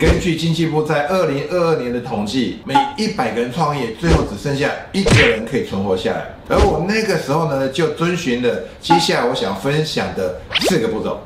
根据经济部在二零二二年的统计，每一百个人创业，最后只剩下一个人可以存活下来。而我那个时候呢，就遵循了接下来我想分享的四个步骤。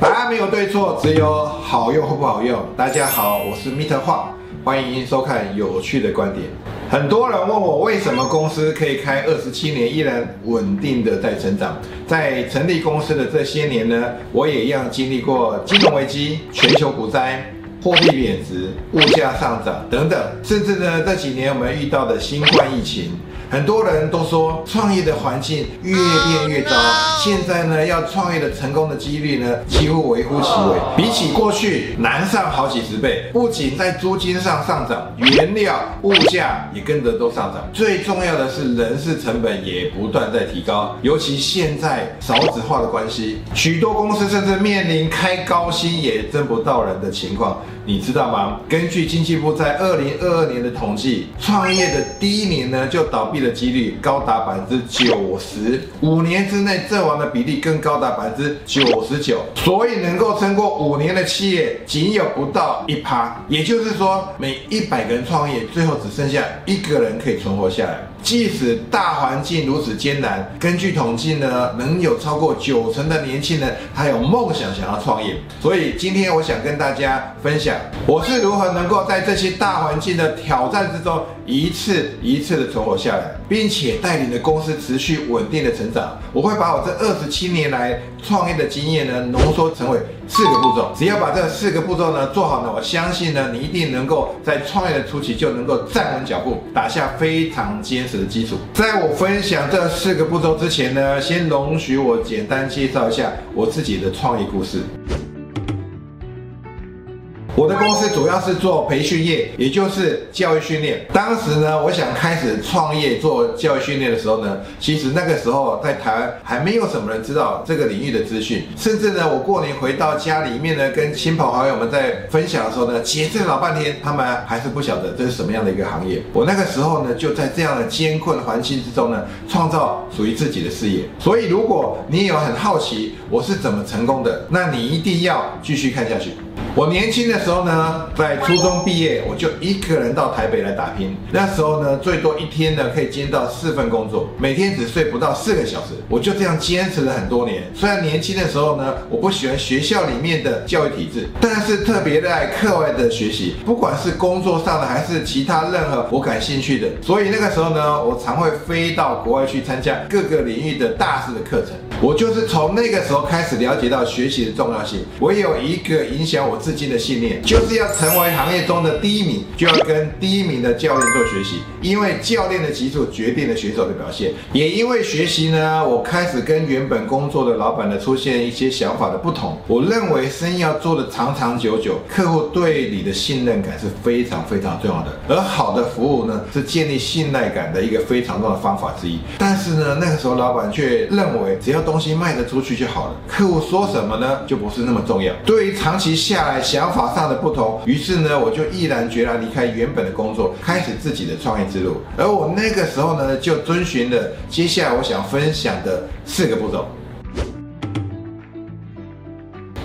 答案没有对错，只有好用或不好用。大家好，我是 Meter 画，欢迎收看有趣的观点。很多人问我，为什么公司可以开二十七年，依然稳定的在成长？在成立公司的这些年呢，我也一样经历过金融危机、全球股灾、货币贬值、物价上涨等等，甚至呢这几年我们遇到的新冠疫情。很多人都说创业的环境越变越糟，现在呢要创业的成功的几率呢几乎微乎其微，比起过去难上好几十倍。不仅在租金上上涨，原料物价也跟着都上涨。最重要的是人事成本也不断在提高，尤其现在少子化的关系，许多公司甚至面临开高薪也挣不到人的情况。你知道吗？根据经济部在二零二二年的统计，创业的第一年呢就倒闭的几率高达百分之九十，五年之内阵亡的比例更高达百分之九十九。所以能够撑过五年的企业仅有不到一趴，也就是说每一百个人创业，最后只剩下一个人可以存活下来。即使大环境如此艰难，根据统计呢，能有超过九成的年轻人还有梦想想要创业。所以今天我想跟大家分享，我是如何能够在这些大环境的挑战之中，一次一次的存活下来，并且带领的公司持续稳定的成长。我会把我这二十七年来创业的经验呢，浓缩成为四个步骤。只要把这四个步骤呢做好呢，我相信呢，你一定能够在创业的初期就能够站稳脚步，打下非常坚实的基础。在我分享这四个步骤之前呢，先容许我简单介绍一下我自己的创业故事。我的公司主要是做培训业，也就是教育训练。当时呢，我想开始创业做教育训练的时候呢，其实那个时候在台湾还没有什么人知道这个领域的资讯，甚至呢，我过年回到家里面呢，跟亲朋好友们在分享的时候呢，解释老半天，他们还是不晓得这是什么样的一个行业。我那个时候呢，就在这样的艰困环境之中呢，创造属于自己的事业。所以，如果你有很好奇我是怎么成功的，那你一定要继续看下去。我年轻的时候呢，在初中毕业，我就一个人到台北来打拼。那时候呢，最多一天呢可以兼到四份工作，每天只睡不到四个小时。我就这样坚持了很多年。虽然年轻的时候呢，我不喜欢学校里面的教育体制，但是特别热爱课外的学习，不管是工作上的还是其他任何我感兴趣的。所以那个时候呢，我常会飞到国外去参加各个领域的大师的课程。我就是从那个时候开始了解到学习的重要性。我有一个影响我至今的信念，就是要成为行业中的第一名，就要跟第一名的教练做学习。因为教练的基础决定了选手的表现。也因为学习呢，我开始跟原本工作的老板呢出现一些想法的不同。我认为生意要做的长长久久，客户对你的信任感是非常非常重要的。而好的服务呢，是建立信赖感的一个非常重要的方法之一。但是呢，那个时候老板却认为只要东西卖得出去就好了，客户说什么呢，就不是那么重要。对于长期下来想法上的不同，于是呢，我就毅然决然离开原本的工作，开始自己的创业之路。而我那个时候呢，就遵循了接下来我想分享的四个步骤。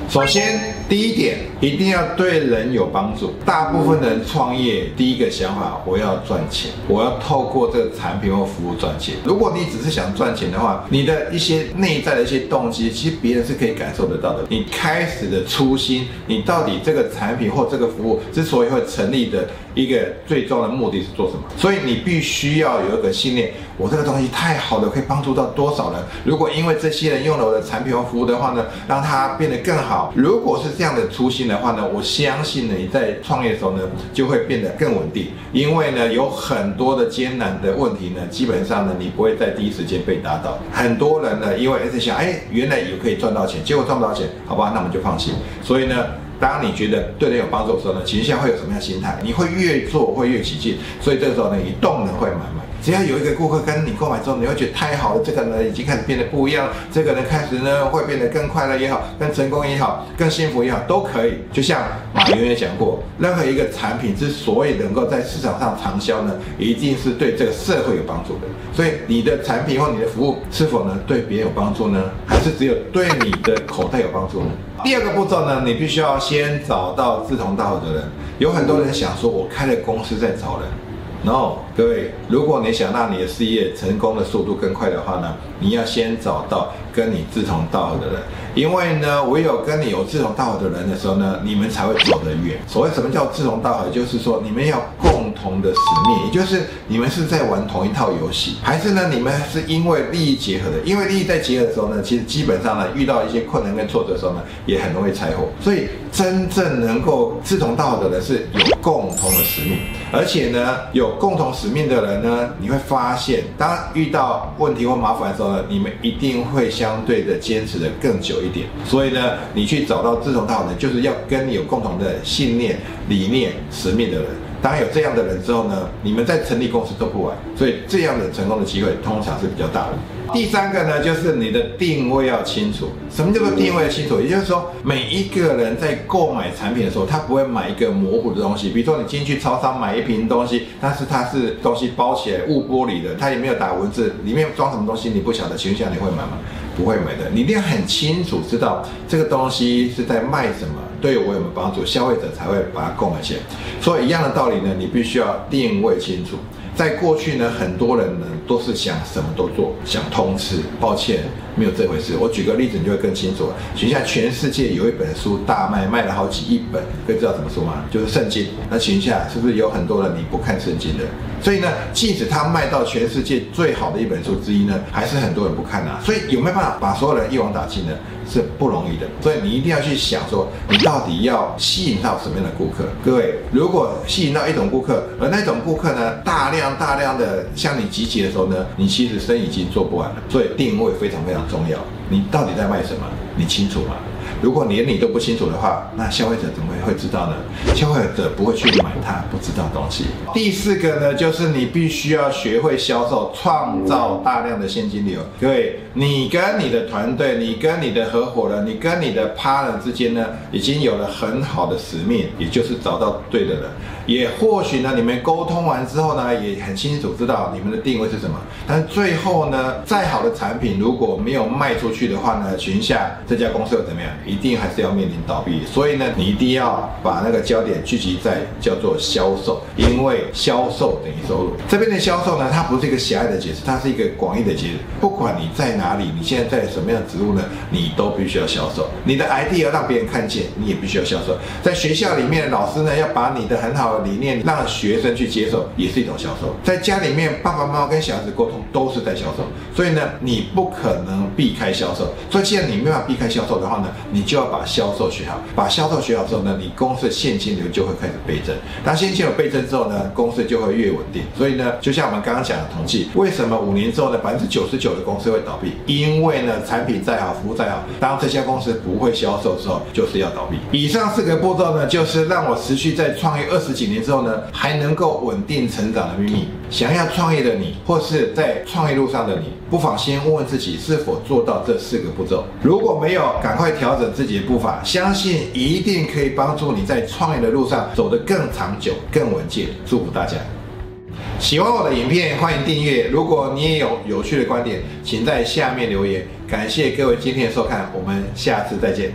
首先，第一点一定要对人有帮助。大部分人创业第一个想法，我要赚钱，我要透过这个产品或服务赚钱。如果你只是想赚钱的话，你的一些内在的一些动机，其实别人是可以感受得到的。你开始的初心，你到底这个产品或这个服务之所以会成立的一个最终的目的是做什么？所以你必须要有一个信念，我这个东西太好了，可以帮助到多少人？如果因为这些人用了我的产品或服务的话呢，让他变得更好。如果是这样的初心的话呢，我相信呢，你在创业的时候呢，就会变得更稳定。因为呢，有很多的艰难的问题呢，基本上呢，你不会在第一时间被打倒。很多人呢，因为一直想，哎，原来也可以赚到钱，结果赚不到钱，好吧，那我们就放弃。所以呢，当你觉得对人有帮助的时候呢，其实现在会有什么样的心态？你会越做会越起劲，所以这个时候呢，你动能会满满。只要有一个顾客跟你购买之后，你会觉得太好了，这个呢已经开始变得不一样，这个人开始呢会变得更快乐也好，更成功也好，更幸福也好，都可以。就像马云也讲过，任何一个产品之所以能够在市场上畅销呢，一定是对这个社会有帮助的。所以你的产品或你的服务是否呢对别人有帮助呢？还是只有对你的口袋有帮助呢？第二个步骤呢，你必须要先找到志同道合的人。有很多人想说，我开了公司在找人。然后，各位，如果你想让你的事业成功的速度更快的话呢，你要先找到跟你志同道合的人，因为呢，唯有跟你有志同道合的人的时候呢，你们才会走得远。所谓什么叫志同道合，就是说你们要共同的使命，也就是你们是在玩同一套游戏，还是呢，你们是因为利益结合的？因为利益在结合的时候呢，其实基本上呢，遇到一些困难跟挫折的时候呢，也很容易拆伙。所以，真正能够志同道合的人是有共同的使命，而且呢，有。共同使使命的人呢，你会发现，当遇到问题或麻烦的时候呢，你们一定会相对的坚持的更久一点。所以呢，你去找到志同道合的，就是要跟你有共同的信念、理念、使命的人。当有这样的人之后呢，你们在成立公司都不晚。所以这样的成功的机会通常是比较大的。第三个呢，就是你的定位要清楚。什么叫做定位清楚？也就是说，每一个人在购买产品的时候，他不会买一个模糊的东西。比如说，你进去超商买一瓶东西，但是它是东西包起来雾玻璃的，它也没有打文字，里面装什么东西你不晓得，请问一下你会买吗？不会买的。你一定要很清楚知道这个东西是在卖什么，对我有没有帮助，消费者才会把它购买起来。所以一样的道理呢，你必须要定位清楚。在过去呢，很多人呢都是想什么都做，想通吃。抱歉，没有这回事。我举个例子，你就会更清楚了。请问一下，全世界有一本书大卖，卖了好几亿本，可以知道怎么说吗？就是圣经。那请问一下，是不是有很多人你不看圣经的？所以呢，即使它卖到全世界最好的一本书之一呢，还是很多人不看啊。所以有没有办法把所有人一网打尽呢？是不容易的。所以你一定要去想说，你到底要吸引到什么样的顾客？各位，如果吸引到一种顾客，而那种顾客呢，大量大量的向你集结的时候呢，你其实生意已经做不完了。所以定位非常非常重要。你到底在卖什么？你清楚吗？如果连你都不清楚的话，那消费者怎么会知道呢？消费者不会去买他不知道东西。第四个呢，就是你必须要学会销售，创造大量的现金流。各位，你跟你的团队，你跟你的合伙人，你跟你的 partner 之间呢，已经有了很好的使命，也就是找到对的人。也或许呢，你们沟通完之后呢，也很清楚知道你们的定位是什么。但最后呢，再好的产品如果没有卖出去的话呢，群下这家公司又怎么样？一定还是要面临倒闭。所以呢，你一定要把那个焦点聚集在叫做销售，因为销售等于收入。这边的销售呢，它不是一个狭隘的解释，它是一个广义的解释。不管你在哪里，你现在在什么样的职务呢，你都必须要销售。你的 ID 要让别人看见，你也必须要销售。在学校里面，老师呢要把你的很好的。理念让学生去接受，也是一种销售。在家里面，爸爸妈妈跟小孩子沟通都是在销售，所以呢，你不可能避开销售。所以，既然你没办法避开销售的话呢，你就要把销售学好。把销售学好之后呢，你公司的现金流就会开始倍增。当现金流倍增之后呢，公司就会越稳定。所以呢，就像我们刚刚讲的统计，为什么五年之后呢，百分之九十九的公司会倒闭？因为呢，产品再好，服务再好，当这家公司不会销售之后，就是要倒闭。以上四个步骤呢，就是让我持续在创业二十。几年之后呢，还能够稳定成长的秘密。想要创业的你，或是在创业路上的你，不妨先问问自己是否做到这四个步骤。如果没有，赶快调整自己的步伐，相信一定可以帮助你在创业的路上走得更长久、更稳健。祝福大家！喜欢我的影片，欢迎订阅。如果你也有有趣的观点，请在下面留言。感谢各位今天的收看，我们下次再见。